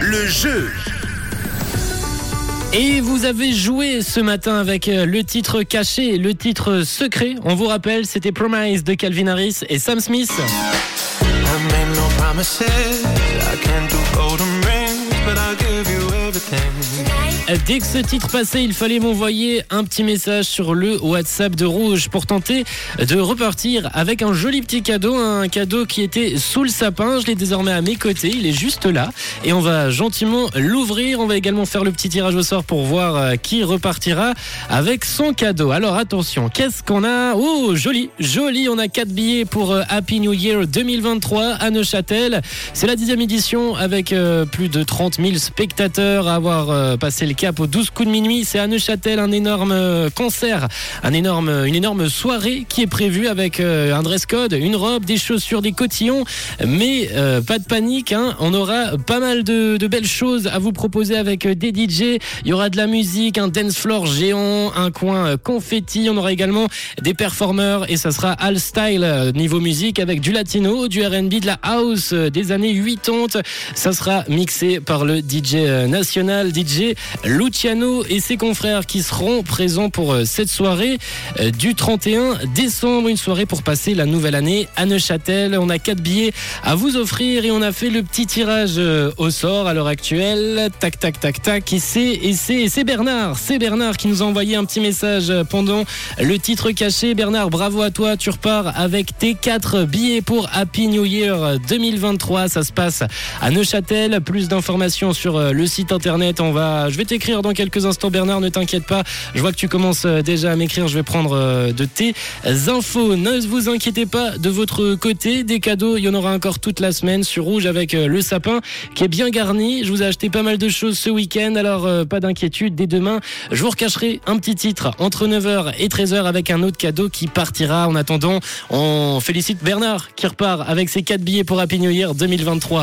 Le jeu. Et vous avez joué ce matin avec euh, le titre caché, le titre secret. On vous rappelle, c'était Promise de Calvin Harris et Sam Smith. I Dès que ce titre passait, il fallait m'envoyer un petit message sur le WhatsApp de Rouge pour tenter de repartir avec un joli petit cadeau, un cadeau qui était sous le sapin. Je l'ai désormais à mes côtés, il est juste là et on va gentiment l'ouvrir. On va également faire le petit tirage au sort pour voir euh, qui repartira avec son cadeau. Alors attention, qu'est-ce qu'on a? Oh, joli, joli, on a quatre billets pour euh, Happy New Year 2023 à Neuchâtel. C'est la dixième édition avec euh, plus de 30 000 spectateurs à avoir passé le cap aux 12 coups de minuit. C'est à Neuchâtel un énorme euh, concert, un énorme, une énorme soirée qui est prévue avec euh, un dress code, une robe, des chaussures, des cotillons. Mais euh, pas de panique, hein. on aura pas mal de, de belles choses à vous proposer avec euh, des DJ. Il y aura de la musique, un dance floor géant, un coin confetti. On aura également des performeurs et ça sera all style niveau musique avec du latino, du R&B, de la house des années 80. Ça sera mixé par le DJ national, DJ Luciano et ses confrères qui seront présents pour euh, cette soirée euh, du 31 décembre. Une soirée pour passer la nouvelle année à Neuchâtel. On a quatre billets à vous offrir et on a fait le petit tirage euh, au sort à l'heure actuelle. Tac, tac, tac, tac. Et c'est, et c'est, c'est Bernard. C'est Bernard qui nous a envoyé un petit message pendant le titre caché. Bernard, bravo à toi. Tu repars avec tes quatre billets pour Happy New Year 2023. Ça se passe à Neuchâtel. Plus d'informations sur le site internet. On va, je vais t'écrire dans quelques instants, Bernard. Ne t'inquiète pas. Je vois que tu commences euh, déjà à m'écrire. Je vais prendre euh, de tes infos. Ne vous inquiétez pas de votre côté. Des cadeaux, il y en aura encore toute la semaine sur Rouge avec euh, le sapin qui est bien garni. Je vous ai acheté pas mal de choses ce week-end. Alors, pas d'inquiétude. Dès demain, je vous recacherai un petit titre entre 9h et 13h avec un autre cadeau qui partira. En attendant, on félicite Bernard qui repart avec ses quatre billets pour Happy New Year 2023.